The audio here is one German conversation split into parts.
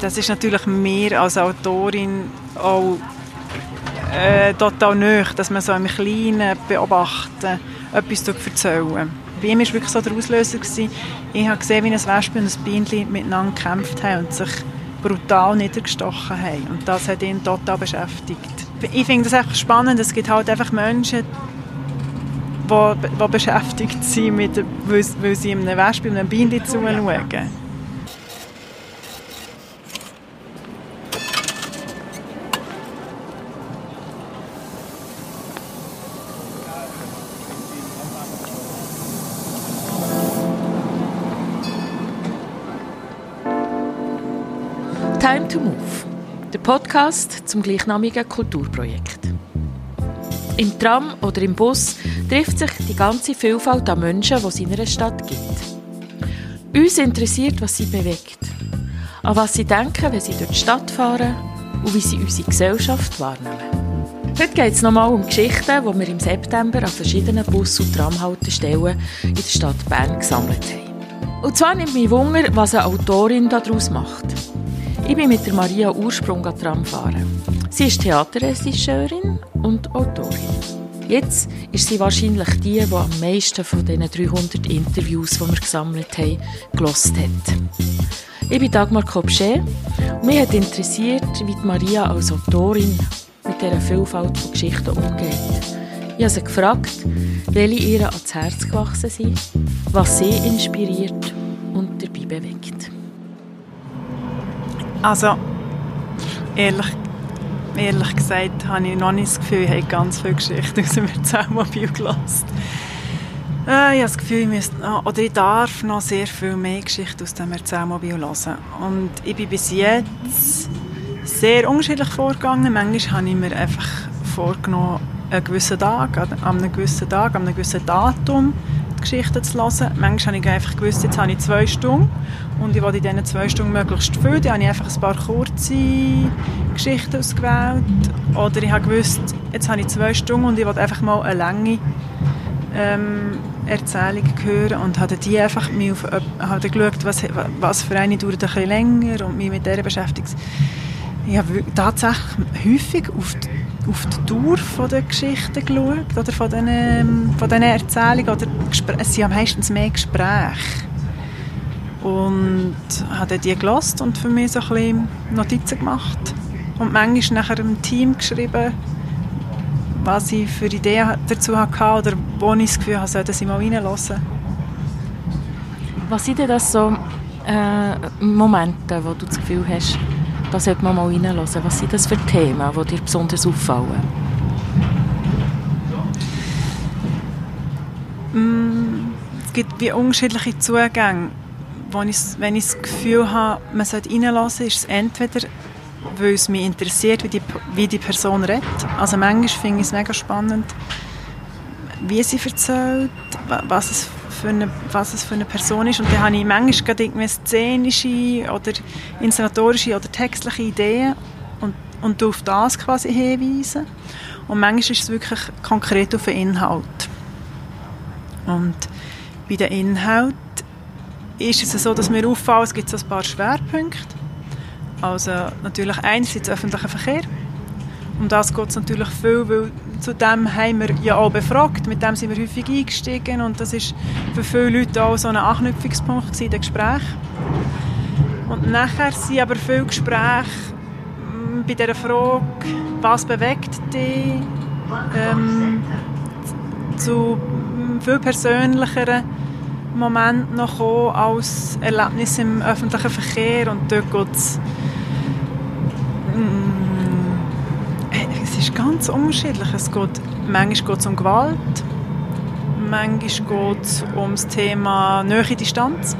das ist natürlich mir als Autorin auch äh, total nöch, dass man so im Kleinen beobachten, etwas erzählen. Bei ihm war wirklich so der Auslöser. Gewesen. Ich habe gesehen, wie ein Wespe und ein Bienchen miteinander gekämpft haben und sich brutal niedergestochen haben. Und das hat ihn total beschäftigt. Ich finde das einfach spannend. Es gibt halt einfach Menschen, die, die beschäftigt sind, mit, weil, weil sie einem Wespe und einem Bienchen zuschauen. Podcast zum gleichnamigen Kulturprojekt. Im Tram oder im Bus trifft sich die ganze Vielfalt an Menschen, die es in einer Stadt gibt. Uns interessiert, was sie bewegt, an was sie denken, wenn sie durch die Stadt fahren und wie sie unsere Gesellschaft wahrnehmen. Heute geht es nochmal um Geschichten, die wir im September an verschiedenen Bus- und Tramhaltestellen in der Stadt Bern gesammelt haben. Und zwar nimmt mich Wunder, was eine Autorin daraus macht. Ich bin mit Maria Ursprung Tram fahren. Sie ist Theaterregisseurin und Autorin. Jetzt ist sie wahrscheinlich die, die am meisten von diesen 300 Interviews, die wir gesammelt haben, gelost hat. Ich bin Dagmar Kopschä und mich hat interessiert, wie Maria als Autorin mit dieser Vielfalt von Geschichten umgeht. Ich habe sie gefragt, welche ihr ans Herz gewachsen sind, was sie inspiriert und dabei bewegt. Also, ehrlich, ehrlich gesagt habe ich noch nicht das Gefühl, ich habe ganz viele Geschichten aus dem Erzählmobil gelassen. Äh, ich habe das Gefühl, ich, müsste oder ich darf noch sehr viel mehr Geschichten aus dem Erzählmobil hören. Und ich bin bis jetzt sehr unterschiedlich vorgegangen. Manchmal habe ich mir einfach vorgenommen, einen gewissen Tag, an einem gewissen Tag, an einem gewissen Datum die Geschichten zu hören. Manchmal habe ich einfach gewusst, jetzt habe ich zwei Stunden und ich wollte in diesen zwei Stunden möglichst viel. Dann habe ich einfach ein paar kurze Geschichten ausgewählt. Oder ich habe gewusst, jetzt habe ich zwei Stunden und ich wollte einfach mal eine lange ähm, Erzählung hören und habe die einfach mir auf, habe geschaut, was, was für eine dauert ein bisschen länger und mich mit der beschäftigt. Ich habe tatsächlich häufig auf die, auf die von der Geschichte geschaut oder von diesen, von diesen Erzählungen. Oder es sind meistens mehr Gespräche. Und habe die gelost und für mich so ein bisschen Notizen gemacht. Und manchmal nachher im Team geschrieben, was ich für Ideen dazu hatte oder wo ich das Gefühl habe, sollten sie mal reinlassen. Was sind denn das so äh, Momente, wo du das Gefühl hast, da sollte man mal reinlassen? Was sind das für Themen, die dir besonders auffallen? Mm, es gibt wie unterschiedliche Zugänge. Wenn ich, wenn ich das Gefühl habe, man sollte reinlassen, ist es entweder, weil es mich interessiert, wie die, wie die Person redet. Also manchmal finde ich es mega spannend, wie sie erzählt, was es für eine, was es für eine Person ist. Und dann habe ich manchmal gerade szenische oder inszenatorische oder textliche Ideen und, und auf das quasi hinweisen. Und manchmal ist es wirklich konkret auf den Inhalt. Und bei den Inhalt ist es so, dass mir auffällt, es gibt so ein paar Schwerpunkte. Also natürlich einerseits öffentlicher Verkehr. Um das geht es natürlich viel, weil zu dem haben wir ja auch befragt, mit dem sind wir häufig eingestiegen und das ist für viele Leute auch so ein Anknüpfungspunkt in den Gesprächen. Und nachher sind aber viele Gespräche hm, bei dieser Frage, was bewegt dich, ähm, zu viel persönlicheren Momenten noch als Erlebnis im öffentlichen Verkehr und dort geht es ist ganz unterschiedlich. Es geht, manchmal geht es um Gewalt, manchmal geht es um das Thema Nähe Distanz,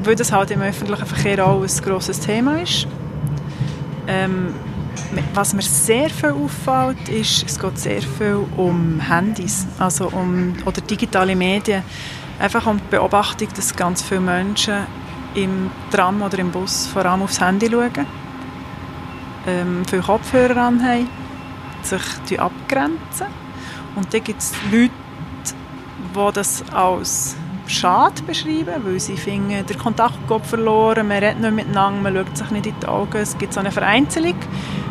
weil das halt im öffentlichen Verkehr auch ein grosses Thema ist. Ähm, was mir sehr viel auffällt, ist, es geht sehr viel um Handys, also um oder digitale Medien. Einfach um die Beobachtung, dass ganz viele Menschen im Tram oder im Bus vor allem aufs Handy schauen, ähm, viele Kopfhörer anhaben sich abgrenzen. Und dann gibt es Leute, die das als schade beschreiben, weil sie finden, der Kontakt geht verloren, man redet nicht miteinander, man schaut sich nicht in die Augen, es gibt so eine Vereinzelung.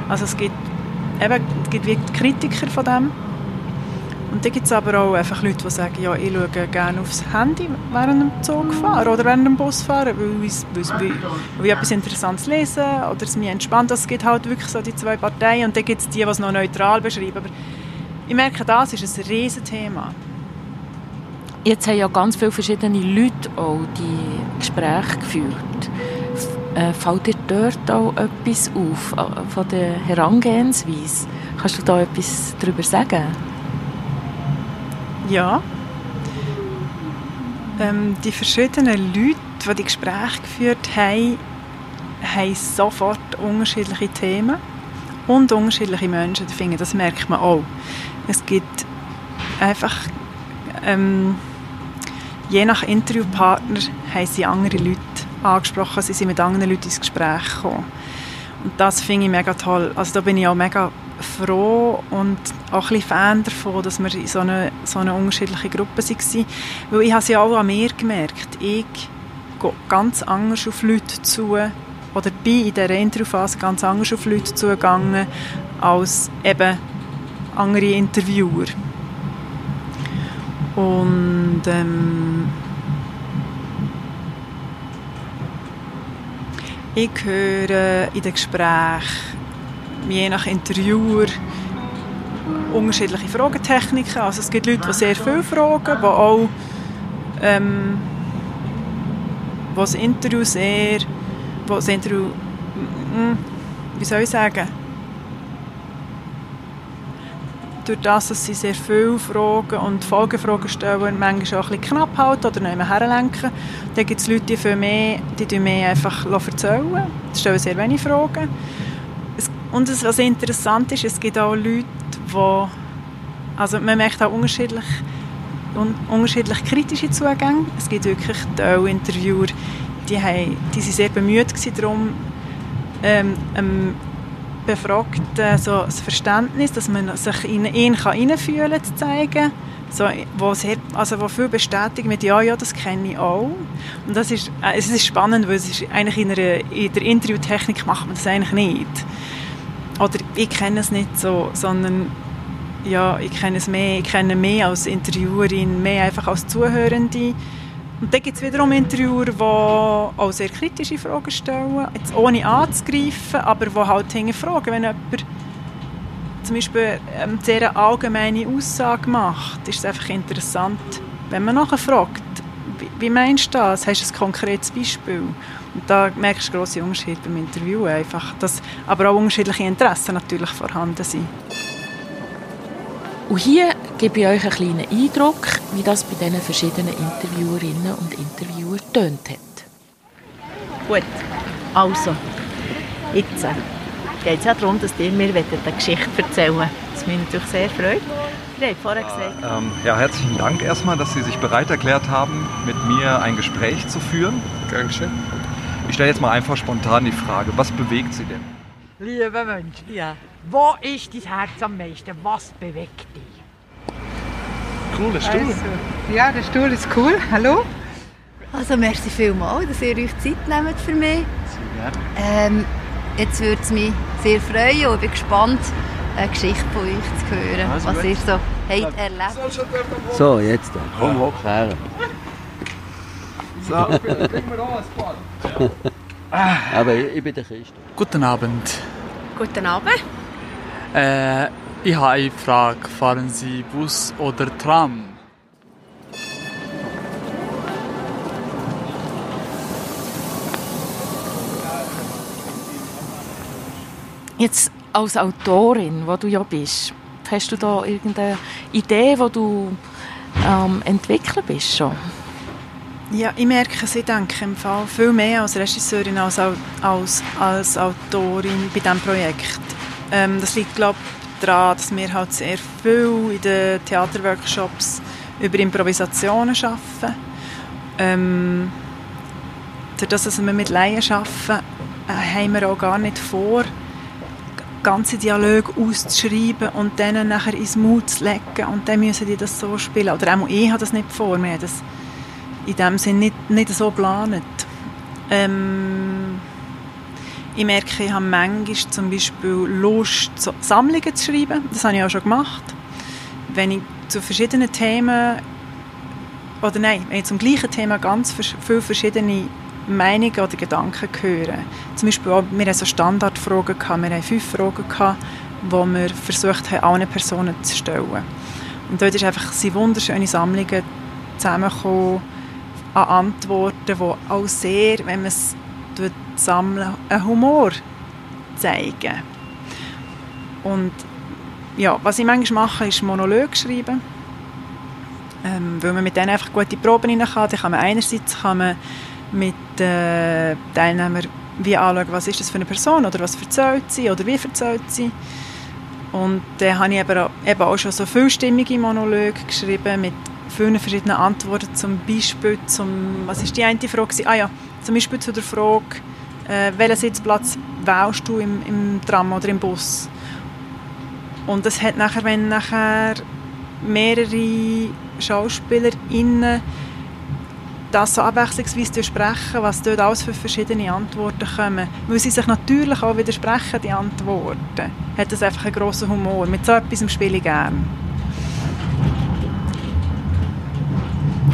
Also es gibt, eben, es gibt Kritiker von dem. Und dann gibt es aber auch einfach Leute, die sagen, ja, ich schaue gerne aufs Handy während dem Zug fahren oder während dem Bus fahren, weil ich, weil, weil ich etwas Interessantes lese oder es mich entspannt. Es gibt halt wirklich so die zwei Parteien und dann gibt es die, die es noch neutral beschreiben. Aber ich merke, das ist ein riesen Thema. Jetzt haben ja ganz viele verschiedene Leute auch die Gespräche geführt. Äh, fällt dir dort auch etwas auf äh, von der Herangehensweise? Kannst du da etwas darüber sagen? Ja. Ähm, die verschiedenen Leute, die die Gespräche geführt haben, haben sofort unterschiedliche Themen und unterschiedliche Menschen. Ich das merkt man auch. Es gibt einfach ähm, je nach Interviewpartner haben sie andere Leute angesprochen, sie sind mit anderen Leuten ins Gespräch gekommen. Und das finde ich mega toll. Also da bin ich auch mega froh und auch ein bisschen Fan davon, dass wir in so einer so eine unterschiedlichen Gruppe waren. Weil ich habe es ja auch an mir gemerkt. Ich gehe ganz anders auf Leute zu oder bin in dieser Interviewphase ganz anders auf Leute zugegangen als eben andere Interviewer. Und ähm, ich höre in den Gesprächen je nach Interviewer unterschiedliche Fragetechniken. Also es gibt Leute, die sehr viel fragen, die auch ähm, wo das Interview sehr, wo das Interview, mm, wie soll ich sagen, durch das, dass sie sehr viele Fragen und Folgefragen stellen, manchmal auch ein bisschen knapp halten oder nicht mehr herlenken. Dann gibt es Leute, die für mich, die mehr einfach erzählen, die stellen sehr wenig Fragen. Und es, was interessant ist, es gibt auch Leute, die, also man merkt auch unterschiedlich, un, unterschiedlich kritische Zugänge. Es gibt wirklich Interviewer, die, haben, die sind sehr bemüht darum, ähm, ähm, Befragten so das Verständnis, dass man sich in ihn hineinfühlen kann, zu zeigen. So, wo, sehr, also wo viel bestätigt mit «Ja, ja, das kenne ich auch». Und das ist, äh, es ist spannend, weil es ist eigentlich in, einer, in der Interviewtechnik macht man das eigentlich nicht oder ich kenne es nicht so, sondern ja, ich kenne es mehr, ich kenne mehr als Interviewerin, mehr einfach als Zuhörende. Und dann gibt es wiederum Interviewer, die auch sehr kritische Fragen stellen, jetzt ohne anzugreifen, aber die halt hinterfragen, wenn jemand zum Beispiel eine sehr allgemeine Aussage macht, ist es einfach interessant, wenn man nachher fragt, wie meinst du das? Hast du ein konkretes Beispiel? Und da merkst du grosse Unterschiede beim Interview einfach, dass aber auch unterschiedliche Interessen natürlich vorhanden sind. Und hier gebe ich euch einen kleinen Eindruck, wie das bei diesen verschiedenen Interviewerinnen und Interviewern tönt hat. Gut, also, jetzt äh, geht es ja darum, dass ihr mir eine Geschichte erzählen wollt. Das mich natürlich sehr freut. Ihr habt vorher gesagt. Ähm, ja, herzlichen Dank erstmal, dass Sie sich bereit erklärt haben, mit mir ein Gespräch zu führen. Dankeschön. Ich stelle jetzt mal einfach spontan die Frage, was bewegt Sie denn? Lieber Mensch, ja. wo ist dein Herz am meisten? Was bewegt dich? Cooler Stuhl. Also, ja, der Stuhl ist cool. Hallo? Also merci vielmals, dass ihr euch Zeit nehmt für mich. Ähm, jetzt würde es mich sehr freuen und ich bin gespannt, eine Geschichte von euch zu hören, also was gut. ihr so habt erlebt. So, jetzt dann. Komm, hoch her. So, kriegen wir auch ein paar. Aber ich, ich bin der Christ. Guten Abend. Guten Abend. Äh, ich habe eine Frage. Fahren Sie Bus oder Tram? Jetzt als Autorin, wo du ja bist, hast du da irgendeine Idee, die du ähm, entwickeln bist schon? Ja, ich merke, sie denke im Fall viel mehr als Regisseurin als, als, als Autorin bei diesem Projekt. Ähm, das liegt, glaube ich, daran, dass wir halt sehr viel in den Theaterworkshops über Improvisationen arbeiten. Ähm, dadurch, dass wir mit Laien arbeiten, äh, haben wir auch gar nicht vor, ganze Dialoge auszuschreiben und dann nachher ins Mut zu legen und dann müssen die das so spielen. Oder auch ich habe das nicht vor mir. Das, in dem Sinne nicht, nicht so geplant. Ähm, ich merke, ich habe manchmal zum Beispiel Lust, Sammlungen zu schreiben. Das habe ich auch schon gemacht. Wenn ich zu verschiedenen Themen, oder nein, wenn ich zum gleichen Thema ganz viele verschiedene Meinungen oder Gedanken höre. Zum Beispiel auch, wir hatten so Standardfragen, gehabt, wir hatten fünf Fragen, gehabt, die wir versucht haben, allen Personen zu stellen. Und dort ist einfach sind wunderschöne Sammlungen zusammengekommen an Antworten, die auch sehr, wenn man es sammeln, einen Humor zeigen. Und ja, was ich manchmal mache, ist Monolog schreiben. Ähm, weil man mit denen einfach gute Proben rein kann. Kann man einerseits kann man mit den äh, Teilnehmern wie anschauen, was ist das für eine Person oder was erzählt sie oder wie erzählt sie. Und dann habe ich eben auch schon so vielstimmige Monologe geschrieben mit vielen verschiedenen Antworten. Zum Beispiel zum, was ist die eine Frage? Ah ja, zum Beispiel zu der Frage, äh, welchen Sitzplatz wählst du im, im Tram oder im Bus? Und das hat nachher, wenn nachher mehrere SchauspielerInnen das so abwechslungsweise sprechen, was dort alles für verschiedene Antworten kommen, weil sie sich natürlich auch widersprechen, die Antworten, hat das einfach einen grossen Humor. Mit so etwas spiele ich gerne.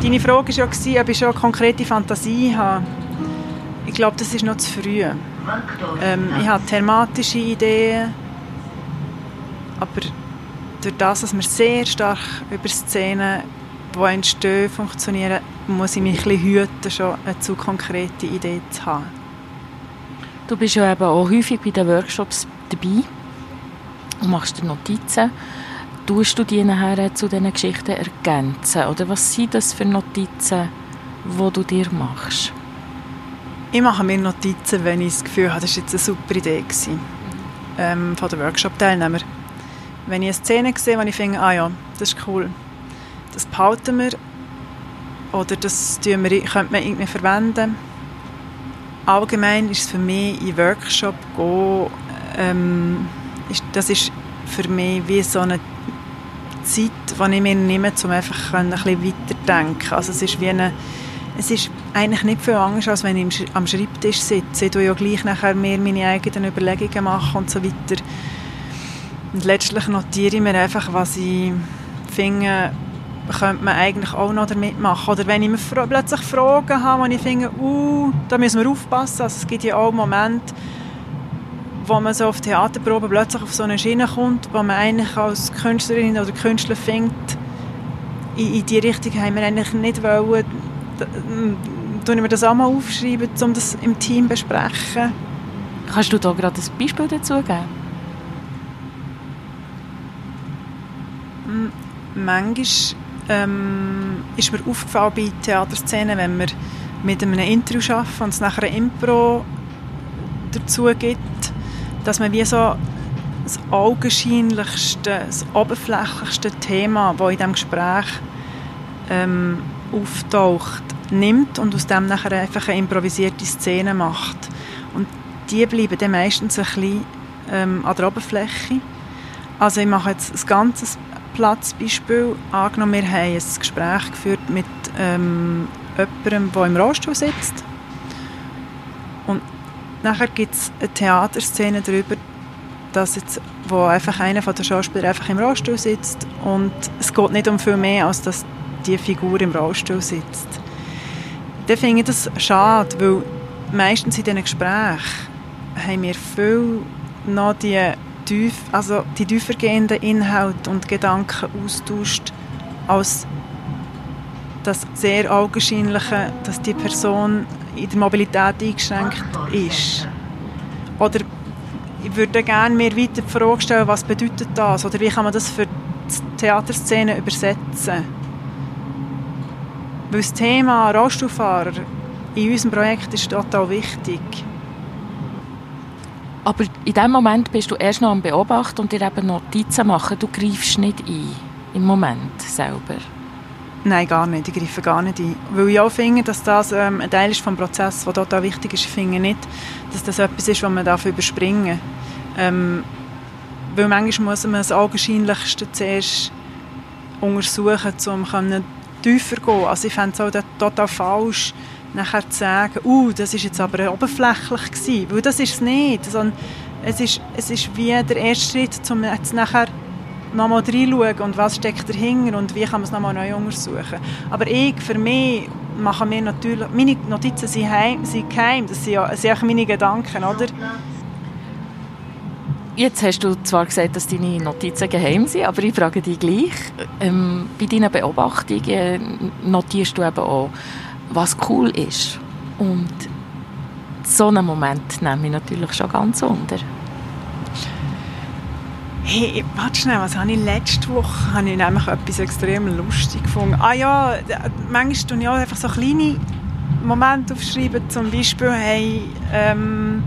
Deine Frage war ja, ob ich schon konkrete Fantasie habe. Ich glaube, das ist noch zu früh. Ähm, ich habe thematische Ideen, aber durch das, dass wir sehr stark über Szenen, die entstehen, funktionieren, muss ich mich ein hüten, schon eine zu konkrete Idee zu haben. Du bist ja eben auch häufig bei den Workshops dabei und machst dir Notizen. Tust du die nachher zu diesen Geschichten ergänzen? Oder was sind das für Notizen, die du dir machst? Ich mache mir Notizen, wenn ich das Gefühl habe, das war jetzt eine super Idee gewesen, ähm, von den Workshop-Teilnehmern. Wenn ich eine Szene sehe, wo ich finde, ah ja, das ist cool, das behalten wir oder das wir, könnte man irgendwie verwenden. Allgemein ist es für mich in Workshop gehen, ähm, ist, das ist für mich wie so eine Zeit, die ich mir nehme, um einfach ein bisschen weiterdenken. Also es ist wie eine, es ist eigentlich nicht viel anders, als wenn ich am Schreibtisch sitze. Ich tue ja gleich nachher mehr meine eigenen Überlegungen machen und so weiter. Und letztlich notiere ich mir einfach, was ich finde, könnte man eigentlich auch noch damit machen. Oder wenn ich mir plötzlich Fragen habe, wo ich finde, uh, da müssen wir aufpassen. Also es gibt ja auch Momente, wo man so auf Theaterproben plötzlich auf so eine Schiene kommt, wo man eigentlich als Künstlerin oder Künstler findet, in, in die Richtung haben wir eigentlich nicht wollen. Tun wir das auch mal aufschreiben, um das im Team zu besprechen. Kannst du da gerade ein Beispiel dazu geben? Hm, manchmal ähm, ist mir aufgefallen bei Theaterszenen, wenn wir mit einem Intro arbeiten und es nachher ein Impro dazu gibt, dass man wie so das augenscheinlichste, das oberflächlichste Thema, das in diesem Gespräch ähm, auftaucht, nimmt und aus dem nachher einfach eine improvisierte Szene macht. Und die bleiben dann meistens ein bisschen ähm, an der Oberfläche. Also ich mache jetzt ein ganzes Platzbeispiel. Angenommen, wir haben ein Gespräch geführt mit ähm, jemandem, der im Rollstuhl sitzt. Und nachher gibt es eine Theaterszene darüber, dass jetzt, wo einfach einer von den Schauspielern einfach im Rollstuhl sitzt und es geht nicht um viel mehr, als dass die Figur im Rollstuhl sitzt. Dann finde ich das schade, weil meistens in diesen Gesprächen haben wir viel noch die tief, also die tiefergehenden Inhalte und Gedanken austauscht, als das sehr augenscheinliche, dass die Person in der Mobilität eingeschränkt ist. Oder ich würde gerne mir weiter die Frage stellen, was bedeutet das? Oder wie kann man das für die Theaterszene übersetzen? Weil das Thema Rollstuhlfahrer in unserem Projekt ist total wichtig. Aber in dem Moment bist du erst noch am Beobachten und dir eben Notizen machen. Du greifst nicht ein, im Moment selber. Nein, gar nicht. Ich greife gar nicht ein. Weil ich auch finde, dass das ähm, ein Teil ist vom Prozess, der total wichtig ist. Ich finde nicht, dass das etwas ist, was man darf überspringen darf. Ähm, weil manchmal muss man das Augenscheinlichste zuerst untersuchen, um tiefer gehen. Also ich fände es auch total falsch, nachher zu sagen, uh, das ist jetzt aber oberflächlich gewesen, weil das ist es nicht, es ist, es ist wie der erste Schritt, um jetzt nachher nochmal reinschauen und was steckt dahinter und wie kann man es nochmal neu untersuchen. Aber ich, für mich, mache mir natürlich, meine Notizen sind, heim, sind geheim, das sind, ja, sind auch meine Gedanken, oder? Jetzt hast du zwar gesagt, dass deine Notizen geheim sind, aber ich frage dich gleich. Ähm, bei deinen Beobachtungen notierst du eben auch, was cool ist. Und so einen Moment nehme ich natürlich schon ganz unter. Hey, warte schnell, was habe ich letzte Woche? Habe ich nämlich etwas extrem lustig gefunden. Ah ja, manchmal tue ich auch einfach so kleine Momente aufschreiben. Zum Beispiel haben ähm,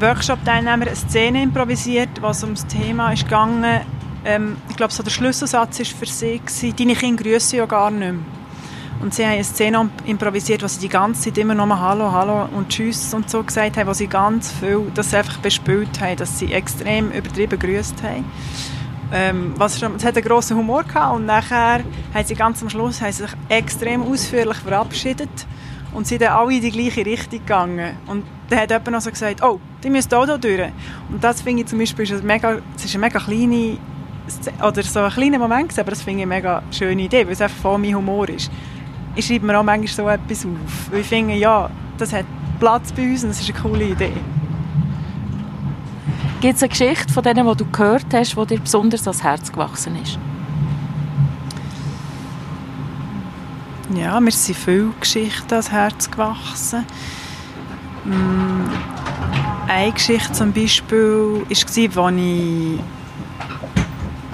Workshop-Teilnehmer eine Szene improvisiert, was um das Thema ist gegangen. Ähm, ich glaube, so der Schlüsselsatz war für sie, gewesen, deine Kinder grüßen ja gar nicht mehr. Und sie haben eine Szene improvisiert, wo sie die ganze Zeit immer nur Hallo, Hallo und Tschüss und so gesagt haben, wo sie ganz viel das einfach bespielt haben, dass sie extrem übertrieben grüßt haben. Ähm, was, es hat einen grossen Humor gehabt und nachher haben sie ganz am Schluss haben sich extrem ausführlich verabschiedet und sind dann alle in die gleiche Richtung gegangen. Und dann hat jemand noch so gesagt, oh, die müssen auch hier durch. Und das finde ich zum Beispiel, ist eine mega, es ist eine mega kleine, oder so ein kleiner Moment, aber das finde ich eine mega schöne Idee, weil es einfach voll mein Humor ist ich schreibe mir auch manchmal so etwas auf. Weil ich finde, ja, das hat Platz bei uns und das ist eine coole Idee. Gibt es eine Geschichte von denen, die du gehört hast, die dir besonders ans Herz gewachsen ist? Ja, mir sind viele Geschichten ans Herz gewachsen. Mm, eine Geschichte zum Beispiel war, als ich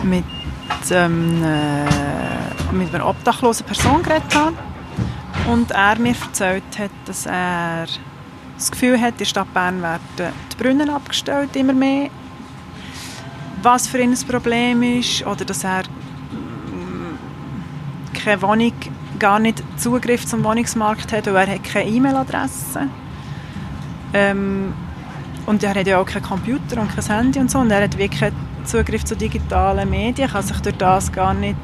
mit ähm, äh, mit einer obdachlosen Person geredet habe und er mir erzählt hat, dass er das Gefühl hat, in der Stadt Bern werden die Brunnen abgestellt, immer mehr. Was für ihn ein Problem ist oder dass er mm, keine Wohnung, gar nicht Zugriff zum Wohnungsmarkt hat, weil er hat keine E-Mail-Adresse. Ähm, und er hat ja auch keinen Computer und kein Handy und so und er hat wirklich Zugriff zu digitalen Medien, kann sich durch das gar nicht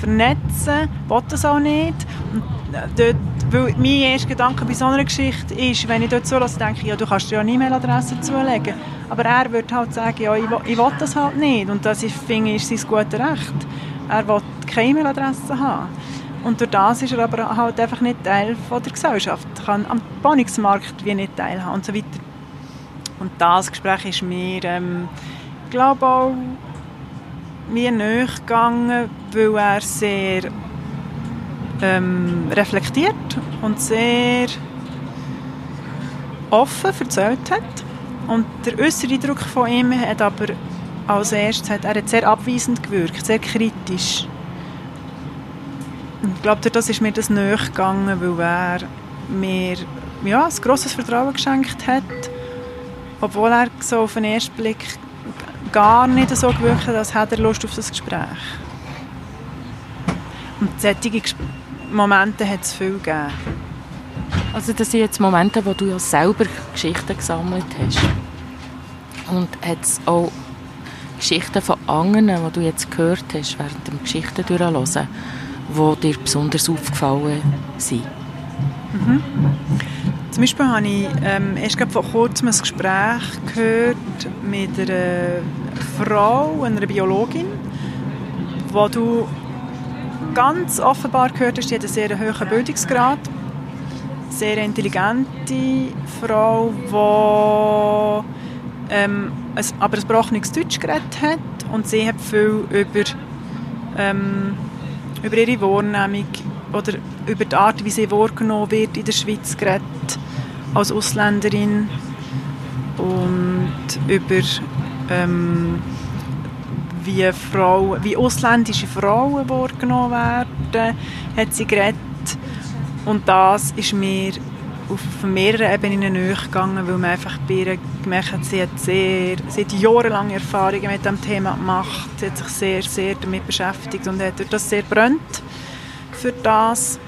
vernetzen, will das auch nicht. Und äh, dort, weil mein erster Gedanke bei so einer Geschichte ist, wenn ich dort so lasse, denke ich, ja, du kannst dir ja eine E-Mail-Adresse zulegen. Aber er würde halt sagen, ja, ich, will, ich will das halt nicht. Und das ist, finde ich, sein gutes Recht. Er will keine E-Mail-Adresse haben. Und durch das ist er aber halt einfach nicht Teil von der Gesellschaft. Er kann am Wohnungsmarkt wie nicht teilhaben und so weiter. Und das Gespräch ist mir ähm, glaube auch mir näher gegangen, weil er sehr ähm, reflektiert und sehr offen erzählt hat. Und der äußere Eindruck von ihm hat aber als erstes, hat, er sehr abweisend gewirkt, sehr kritisch. Ich glaube, das ist mir das näher gegangen, weil er mir ja, ein grosses Vertrauen geschenkt hat, obwohl er so auf den ersten Blick gar nicht so gewirkt, als hätte er Lust auf das Gespräch. Und solche Momente hat es viel gegeben. Also das sind jetzt Momente, wo du ja selber Geschichten gesammelt hast. Und hat es auch Geschichten von anderen, die du jetzt gehört hast, während dem Geschichten durchhören, die dir besonders aufgefallen sind? Mhm. Zum Beispiel habe ich ähm, erst vor kurzem ein Gespräch gehört mit einer Frau, einer Biologin, wo du ganz offenbar gehört hast, die hat einen sehr hohen Bildungsgrad, sehr intelligente Frau, die ähm, ein, aber ein gebrochenes Deutsch geredet hat und sie hat viel über, ähm, über ihre Wahrnehmung oder über die Art, wie sie wahrgenommen wird in der Schweiz geredet als Ausländerin und über ähm, wie, Frauen, wie ausländische Frauen wahrgenommen werden, hat sie geredet. Und das ist mir auf mehreren Ebenen näher gegangen, weil man einfach bei ihr gemerkt hat, sie hat, sehr, sie hat Erfahrungen mit dem Thema gemacht, sie hat sich sehr, sehr damit beschäftigt und hat das sehr brennt für das.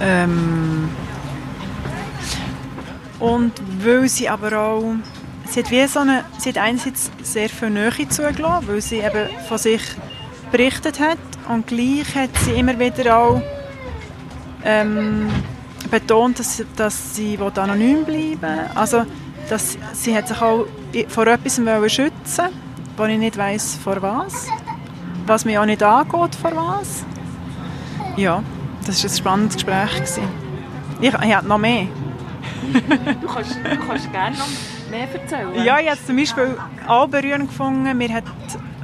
Ähm und weil sie aber auch sie hat wie so eine, sie hat einerseits sehr viel Nähe zugelassen, weil sie eben von sich berichtet hat und gleich hat sie immer wieder auch ähm, betont, dass, dass sie anonym bleiben will. Also, dass sie hat sich auch vor etwas schützen wo ich nicht weiß vor was, was mich auch nicht angeht vor was. Ja, das war ein spannendes Gespräch. Ich, ich habe noch mehr. du, kannst, du kannst gerne noch mehr erzählen. Ja, ich habe zum Beispiel auch berührend gefunden. Mir hat,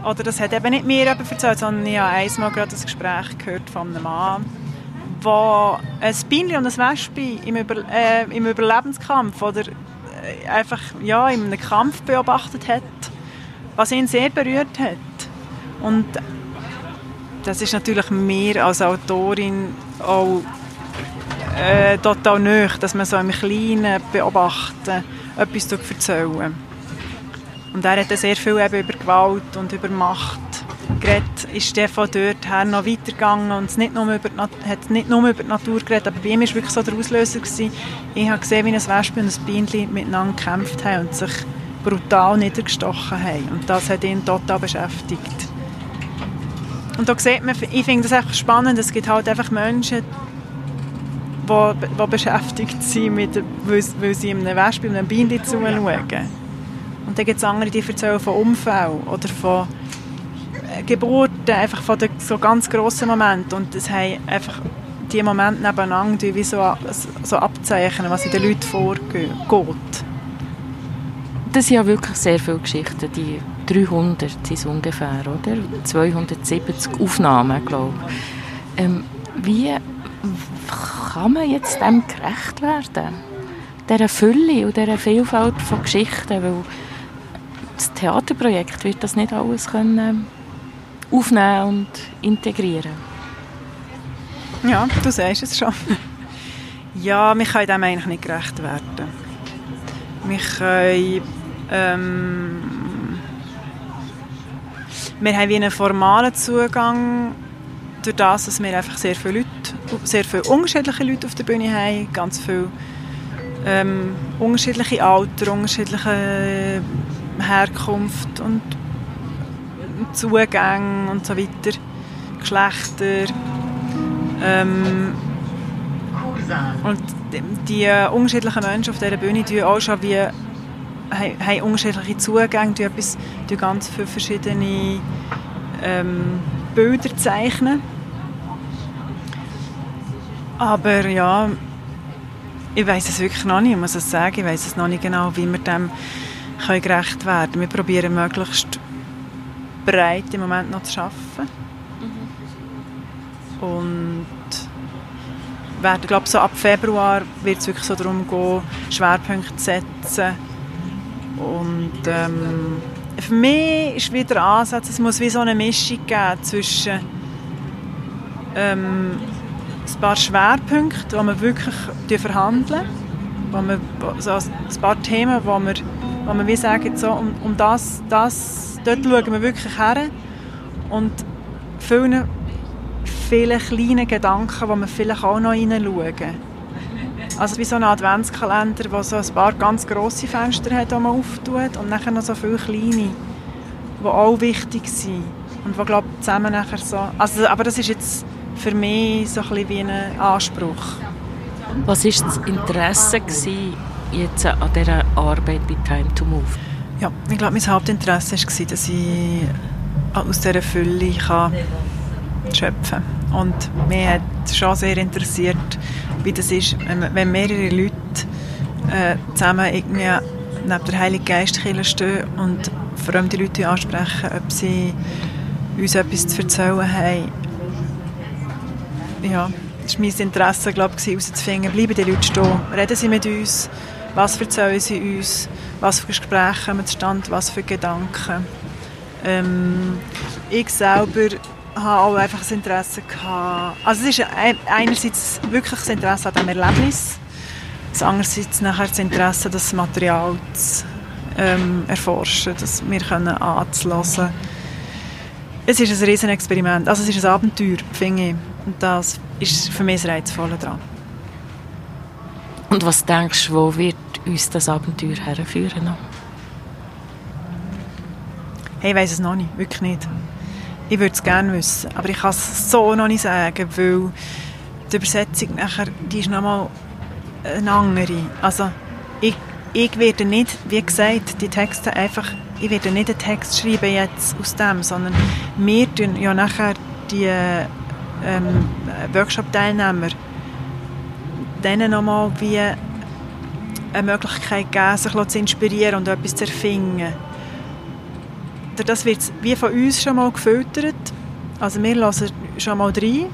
oder das hat eben nicht mir erzählt, sondern ich habe einmal gerade ein Gespräch gehört von einem Mann, der ein Bienchen und ein Wespe im, Über, äh, im Überlebenskampf oder äh, einfach ja, in einem Kampf beobachtet hat, was ihn sehr berührt hat. Und das ist natürlich mir als Autorin auch äh, total nöch, dass man so im Kleinen beobachten, etwas erzählen. Und er hat sehr viel eben über Gewalt und über Macht geredet, ist der von dort her noch weitergegangen und es nicht nur über die, hat nicht nur über die Natur geredet, aber bei ihm war wirklich so der Auslöser. Gewesen. Ich habe gesehen, wie ein Wespe und ein Bienchen miteinander gekämpft haben und sich brutal niedergestochen haben. Und das hat ihn total beschäftigt. Und da sieht man, ich finde das einfach spannend, es gibt halt einfach Menschen, die, die beschäftigt sind, mit, weil, weil sie einem Wespe und einem Bienen zuschauen. Und dann gibt es andere, die erzählen von Unfällen oder von Geburten, einfach von den so ganz grossen Momenten. Und es haben einfach die Momente nebeneinander, wie so, so abzeichnen, was in den Leuten vorgeht. Das sind ja wirklich sehr viele Geschichten, die 300 sind es ungefähr, oder? 270 Aufnahmen, glaube ich. Ähm, wie kann man jetzt dem gerecht werden? Dieser Fülle und dieser Vielfalt von Geschichten, weil das Theaterprojekt wird das nicht alles können aufnehmen und integrieren. Ja, du sagst es schon. Ja, wir können dem eigentlich nicht gerecht werden. Wir können ähm, wir haben wie einen formalen Zugang durch das, dass wir einfach sehr viele Leute, sehr viele unterschiedliche Leute auf der Bühne haben, ganz viele ähm, unterschiedliche Alter, unterschiedliche Herkunft und Zugänge und so weiter, Geschlechter. Ähm, und die, unterschiedlichen Menschen auf dieser Bühne die auch schon wie haben, haben unterschiedliche Zugänge, die etwas, die ganz viele verschiedene ähm, Bilder zeichnen. Aber ja, ich weiß es wirklich noch nicht, ich muss es sagen, ich weiß es noch nicht genau, wie wir dem können gerecht werden können. Wir probieren möglichst breit im Moment noch zu arbeiten. Mhm. Und werden, glaube so ab Februar wird es wirklich so darum gehen, Schwerpunkte zu setzen und ähm, für mich ist wieder der Ansatz, es muss wie so eine Mischung geben zwischen ähm, ein paar Schwerpunkten, die wir wirklich verhandeln, wo wir, so ein paar Themen, wo wir, wo wir wie sagen, so, um, um das, das, dort schauen wir wirklich her und vielen, vielen kleinen Gedanken, die wir vielleicht auch noch hineinschauen also wie so ein Adventskalender, der so ein paar ganz grosse Fenster hat, die man auftut und nachher noch so viele kleine, die auch wichtig sind und die, glaube ich, zusammen nachher so... Also, aber das ist jetzt für mich so ein bisschen wie ein Anspruch. Was war das Interesse jetzt an dieser Arbeit bei Time to Move? Ja, ich glaube, mein Hauptinteresse war, dass ich aus dieser Fülle kann schöpfen kann. Und mich hat schon sehr interessiert, wie das ist, wenn mehrere Leute äh, zusammen irgendwie neben der Heiligen Geistkirche stehen und fremde Leute ansprechen, ob sie uns etwas zu erzählen haben. Ja, das war mein Interesse, glaube ich, herauszufinden, bleiben die Leute stehen, reden sie mit uns, was erzählen sie uns, was für Gespräche kommen zustande, was für Gedanken. Ähm, ich selber habe auch einfach das Interesse gehabt. Also es ist einerseits wirklich das Interesse an dem Erlebnis, andererseits nachher das Interesse, das Material zu ähm, erforschen, das wir können anzulassen. Es ist ein riesen Experiment, also es ist ein Abenteuer, finde ich. Und das ist für mich das Reizvolle daran. Und was denkst du, wo wird uns das Abenteuer herführen? Hey, ich weiß es noch nicht, wirklich nicht Ich würde es gerne wissen, aber ich kann es so noch nicht sagen, weil die Übersetzung nachher, die ist nochmal eine andere. Also ich, ich werde nicht, wie gesagt, die Texte einfach, ich werde nicht einen Text schreiben jetzt aus dem, sondern wir tun ja nachher die ähm, Workshop-Teilnehmer denen nochmal wie eine Möglichkeit geben, sich zu inspirieren und etwas zu erfinden. Das wird wie von uns schon mal gefiltert. Also wir lassen schon mal rein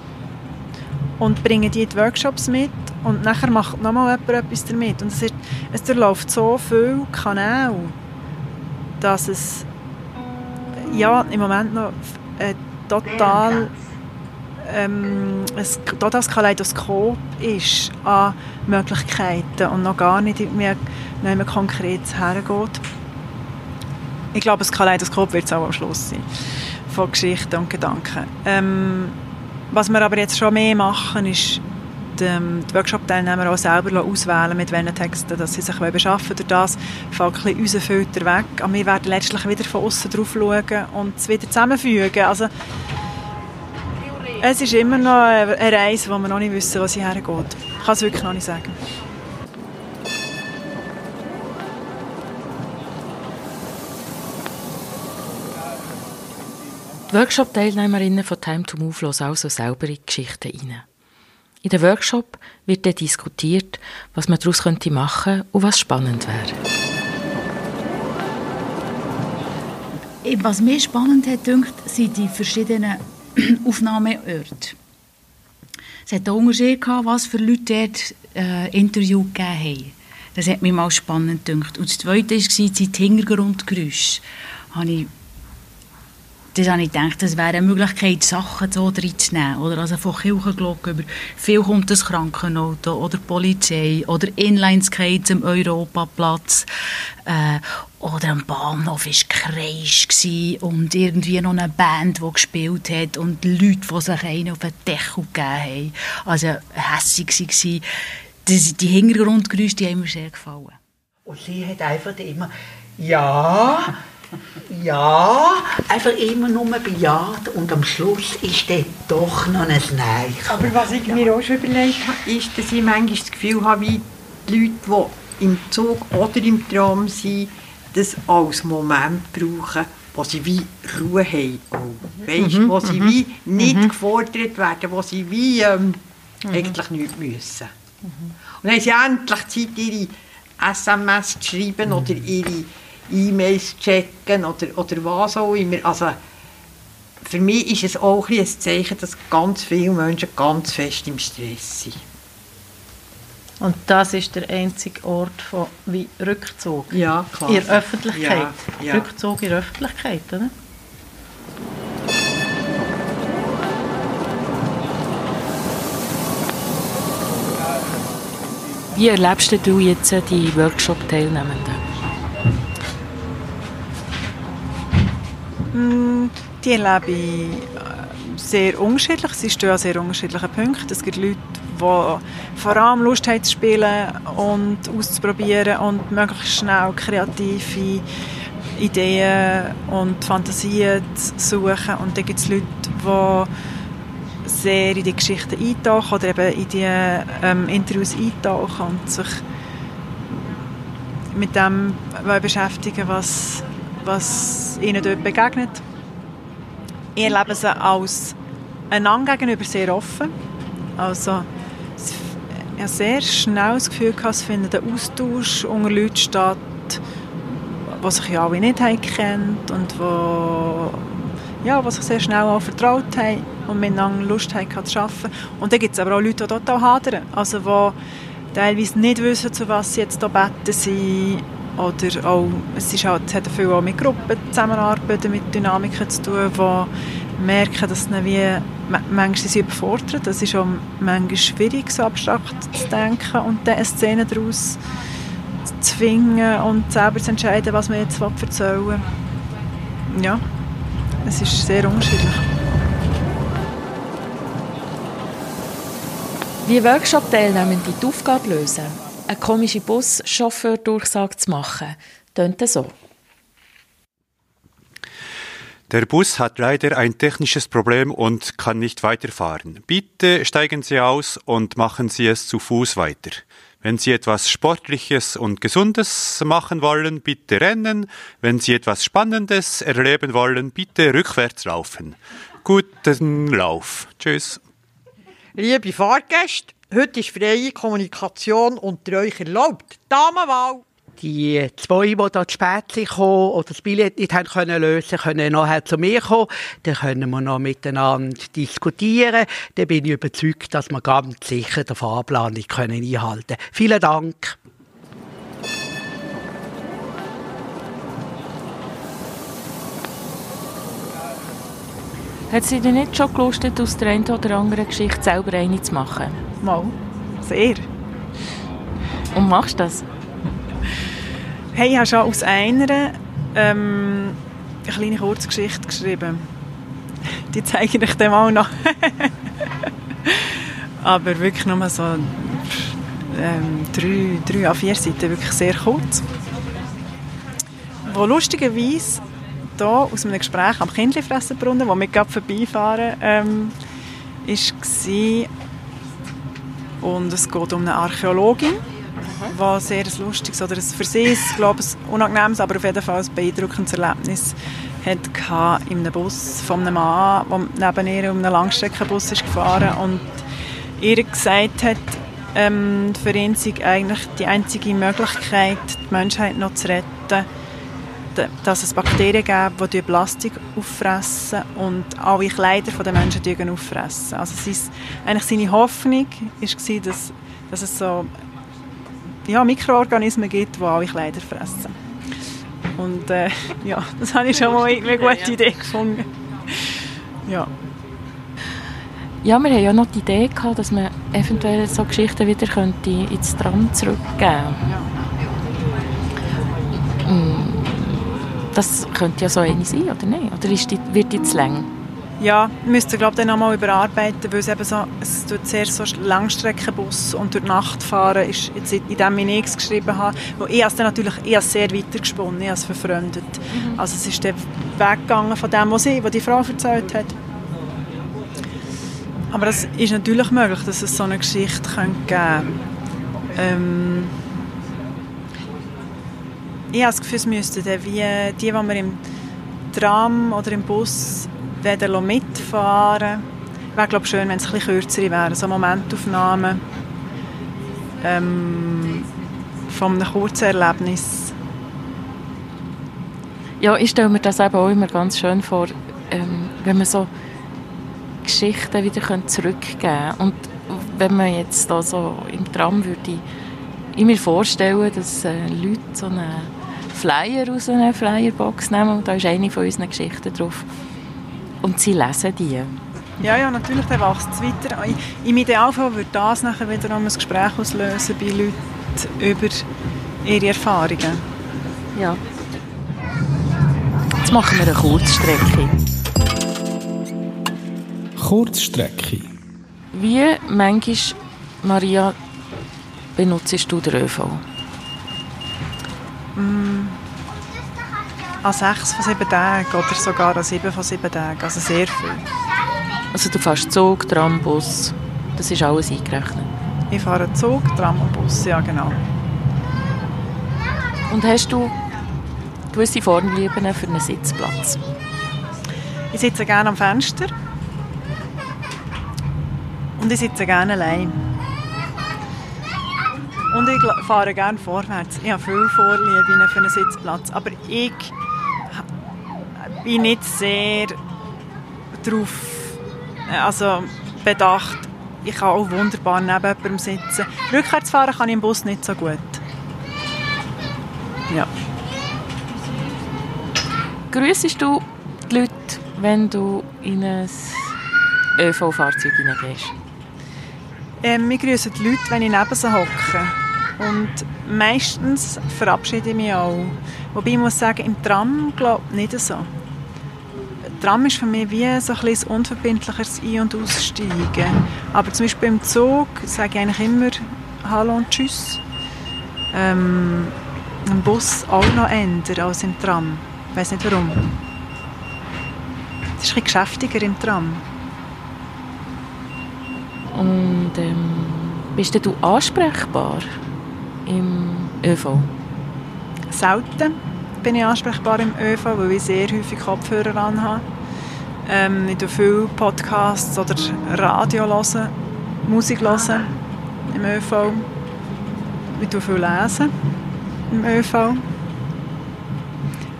und bringen die in die Workshops mit und nachher macht nochmal jemand etwas damit. Und es, ist, es durchläuft so viele Kanäle, dass es ja, im Moment noch äh, total ähm, ein totales Kaleidoskop ist an Möglichkeiten und noch gar nicht mehr, nicht mehr konkret hergeht. Ich glaube, das Kaleidoskop wird es auch am Schluss sein, von Geschichten und Gedanken. Ähm, was wir aber jetzt schon mehr machen, ist die, Workshop-Teilnehmer auch selber auswählen, mit welchen Texten dass sie sich beschaffen Durch das fällt ein unser Filter weg. Aber wir werden letztlich wieder von außen drauf schauen und es wieder zusammenfügen. Also, es ist immer noch eine Reise, wo wir noch nicht wissen, wo sie hergeht. Ich kann es wirklich noch nicht sagen. Die Workshop-Teilnehmerinnen von Time to Move hören also selber in die Geschichten rein. In dem Workshop wird dann diskutiert, was man daraus machen könnte und was spannend wäre. Was mir spannend hat, dünkt, sind die verschiedenen Aufnahmeorte. Es hat einen Unterschied was für Leute dort äh, Interview gegeben haben. Das hat mich mal spannend gedacht. Und das Zweite war die Hintergrundgeräusche. Habe ich das ich gedacht, das wäre eine Möglichkeit, Sachen so reinzunehmen. Oder also von Kirchenglocken über viel kommt das Krankenauto oder Polizei oder Inlineskates am Europaplatz. Äh, oder am Bahnhof war Kreisch und irgendwie noch eine Band, die gespielt hat und Leute, die sich einen auf den Deckel gegeben haben. Also hässig. Das, die Hintergrundgeräusche die haben mir sehr gefallen. Und sie hat einfach immer «Ja...» Ja, einfach immer nur bejaht und am Schluss ist dann doch noch ein Nein. Aber was ich mir auch schon überlegt habe, ist, dass ich manchmal das Gefühl habe, wie die Leute, die im Zug oder im Tram sind, das als Moment brauchen, wo sie wie Ruhe haben. Auch. Weißt, mhm, wo sie mhm, wie nicht mhm. gefordert werden, wo sie wie ähm, mhm. eigentlich nichts müssen. Mhm. Und dann haben sie endlich Zeit, ihre SMS zu schreiben oder ihre E-Mails checken oder, oder was auch immer. Also, für mich ist es auch ein, Zeichen, dass ganz viele Menschen ganz fest im Stress sind. Und das ist der einzige Ort von wie Rückzug. Ja, klar. In der Öffentlichkeit. Ja, ja. Rückzug in der Öffentlichkeit, oder? Wie erlebst du jetzt die Workshop-Teilnehmenden? Die erlebe ich äh, sehr unterschiedlich. Sie stehen an sehr unterschiedlichen Punkten. Es gibt Leute, die vor allem Lust haben zu spielen und auszuprobieren und möglichst schnell kreative Ideen und Fantasien zu suchen. Und dann gibt es Leute, die sehr in die Geschichten eintauchen oder eben in die ähm, Interviews eintauchen und sich mit dem beschäftigen, was was ihnen dort begegnet. Ich erlebe sie als einander gegenüber sehr offen. Also, ich habe sehr schnell das Gefühl, dass es findet ein Austausch unter Leuten statt, die sich ja alle nicht haben kennt und wo, ja, die sich sehr schnell auch vertraut haben und miteinander Lust haben zu arbeiten. Und dann gibt es aber auch Leute, die total hadern, also die teilweise nicht wissen, zu was sie jetzt hier beten sind oder auch, es, ist halt, hat viel auch mit Gruppen zusammenarbeiten, mit Dynamiken zu tun, die merken, dass sie wie, manchmal sie überfordert. Es ist auch manchmal schwierig, so abstrakt zu denken und dann eine Szene daraus zu finden und selber zu entscheiden, was man jetzt erzählen will. Ja, es ist sehr unterschiedlich. Wie Workshop-Teilnehmende die Aufgabe lösen, eine komische Buschauffeur-Durchsage zu machen, tönt so. Der Bus hat leider ein technisches Problem und kann nicht weiterfahren. Bitte steigen Sie aus und machen Sie es zu Fuß weiter. Wenn Sie etwas Sportliches und Gesundes machen wollen, bitte rennen. Wenn Sie etwas Spannendes erleben wollen, bitte rückwärts laufen. Guten Lauf. Tschüss. Liebe Fahrgäste, heute ist freie Kommunikation unter euch erlaubt. Damenwahl! Die zwei, die hier zu spät kommen oder das Billett nicht haben können lösen können nachher zu mir kommen. Dann können wir noch miteinander diskutieren. Dann bin ich überzeugt, dass wir ganz sicher den Fahrplan nicht einhalten können. Vielen Dank. Hat sie dir nicht schon gelustet, aus der einen oder anderen Geschichte selber eine zu machen? Mal. Sehr. Und machst du das? Hey, ich habe schon aus einer ähm, eine kleine Kurzgeschichte geschrieben. Die zeige ich dir mal noch. Aber wirklich nur so ähm, drei, drei a vier Seiten, wirklich sehr kurz. Wo lustigerweise hier aus einem Gespräch am Kindlifressenbrunnen, wo wir gerade vorbeifahren, ähm, ist war. Und es geht um eine Archäologin, die sehr ein lustiges oder ein für sie ein, glaube ich, unangenehmes, aber auf jeden Fall ein beeindruckendes Erlebnis hatte in einem Bus von einem Mann, der neben ihr um einen Langstreckenbus ist gefahren und ihr gesagt hat, ähm, für ihn sei eigentlich die einzige Möglichkeit, die Menschheit noch zu retten, dass es Bakterien gibt, die Plastik auffressen und alle Kleider der Menschen auffressen. Also ist, eigentlich seine Hoffnung war, dass, dass es so ja, Mikroorganismen gibt, die alle Kleider fressen. Und äh, ja, das habe ich schon mal eine gute Idee gefunden. Ja. Ja, wir haben ja noch die Idee gehabt, dass man eventuell so Geschichten wieder könnte ins Tram zurückgeben könnte. Ja. Mm. Das könnte ja so eine sein, oder nicht? Oder ist die, wird die zu lang? Ja, wir müssten glaube ich dann nochmal überarbeiten, weil es eben so, es tut sehr so Langstreckenbus und durch die Nacht fahren ist jetzt in dem ich nichts geschrieben habe, wo ich es dann natürlich eher sehr weitergesponnen, ich habe es verfreundet. Mhm. Also es ist dann weggegangen von dem, was, sie, was die Frau erzählt hat. Aber es ist natürlich möglich, dass es so eine Geschichte geben könnte. Ähm, ich habe das Gefühl, es müssten wie die, die wir im Tram oder im Bus mitfahren Wäre glaube schön, wenn es ein kürzere wären, so Momentaufnahmen ähm, von einem kurzen Erlebnis. Ja, ich stelle mir das eben auch immer ganz schön vor, ähm, wenn man so Geschichten wieder zurückgeben könnte. Und wenn man jetzt da so im Tram würde ich mir vorstellen, dass äh, Leute so eine Flyer aus einer Flyerbox nehmen und da ist eine von unseren Geschichten drauf. Und sie lesen die. Ja, ja, natürlich, dann wächst es weiter. Im Idealfall würde das nachher wieder ein Gespräch auslösen bei Leuten über ihre Erfahrungen. Ja. Jetzt machen wir eine Kurzstrecke. Kurzstrecke. Wie manchmal, Maria, benutzt du den ÖV? An sechs von sieben Tagen oder sogar an sieben von sieben Tagen. Also sehr viel. Also du fährst Zug, Tram, Bus. Das ist alles eingerechnet? Ich fahre Zug, Tram und Bus, ja genau. Und hast du gewisse Vorlieben für einen Sitzplatz? Ich sitze gerne am Fenster. Und ich sitze gerne allein. Und ich fahre gerne vorwärts. Ich habe viel Vorliebe für einen Sitzplatz. Aber ich bin nicht sehr darauf also bedacht. Ich kann auch wunderbar neben jemandem sitzen. Rückwärts fahren kann ich im Bus nicht so gut. Ja. Grüßest du die Leute, wenn du in ein ÖV-Fahrzeug hineingehst? Ähm, wir grüßen die Leute, wenn ich neben sie hocke. Und meistens verabschiede ich mich auch. Wobei ich muss sagen, im Tram glaube ich nicht so. Tram ist für mich wie so ein, ein unverbindlicheres Ein- und Aussteigen. Aber zum Beispiel im Zug sage ich eigentlich immer Hallo und Tschüss. Ähm, Im Bus auch noch ändern als im Tram. Ich weiß nicht warum. Es ist ein geschäftiger im Tram. Und ähm, bist denn du ansprechbar im ÖV? Selten bin ich ansprechbar im ÖV, weil ich sehr häufig Kopfhörer anhabe. Ähm, ich höre viele Podcasts oder Radio hören, Musik hören im ÖV. Ich tue viel lesen im ÖV.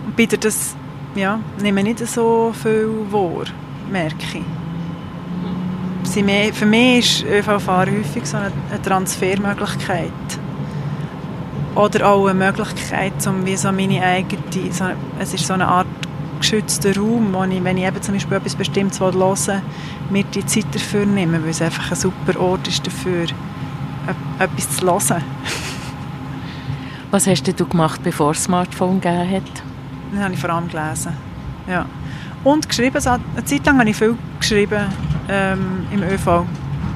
Und bitte das ja, nehme nicht so viel wahr, merke ich. Für mich ist ÖV-Fahren häufig so eine Transfermöglichkeit. Oder auch eine Möglichkeit, um wie so meine eigene, so, es ist so eine Art geschützter Raum, wo ich, wenn ich eben zum Beispiel etwas Bestimmtes hören will, mir die Zeit dafür nehme, weil es einfach ein super Ort ist dafür, etwas zu hören. Was hast du gemacht, bevor es Smartphone gegeben hat? Dann habe ich vor allem gelesen. Ja. Und geschrieben, eine Zeit lang habe ich viel geschrieben ähm, im ÖV.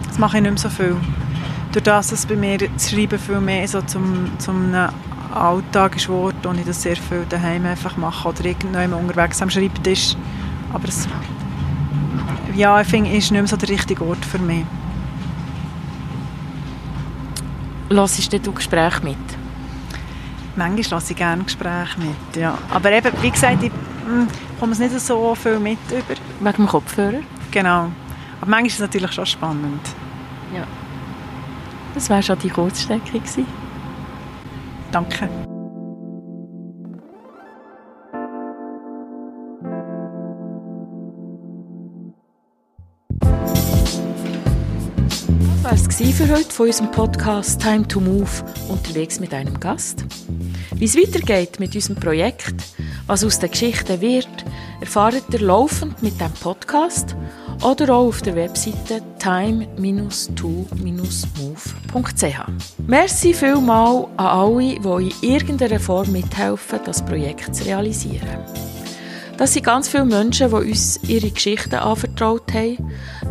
Das mache ich nicht mehr so viel. Durch das, dass bei mir das Schreiben viel mehr so zum, zum Alltag ist geworden und ich das sehr viel daheim einfach mache oder irgendwann unterwegs am Schreibtisch. Aber es, ja, ich finde, ist nicht mehr so der richtige Ort für mich. Hörst du Gespräche mit? Manchmal lasse ich gerne Gespräche mit, ja. Aber eben, wie gesagt, ich hm, komme es nicht so viel mit über. Wegen dem Kopfhörer? Genau. Aber manchmal ist es natürlich schon spannend. Ja. Das war schon die Kurzstrecke Danke. Das war es für heute von unserem Podcast Time to Move unterwegs mit einem Gast. Wie es weitergeht mit unserem Projekt, was aus den Geschichten wird, erfahrt ihr laufend mit dem Podcast oder auch auf der Webseite time-to-move.ch. Merci vielmal an alle, die in irgendeiner Form mithelfen, das Projekt zu realisieren. Das sind ganz viele Menschen, die uns ihre Geschichten anvertraut haben.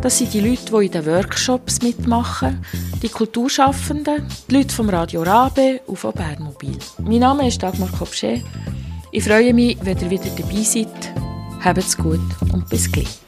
Das sind die Leute, die in den Workshops mitmachen, die Kulturschaffenden, die Leute vom Radio Rabe und von Bernmobil. Mein Name ist Dagmar Kopsche. Ich freue mich, wenn ihr wieder dabei seid. Habt's gut und bis gleich.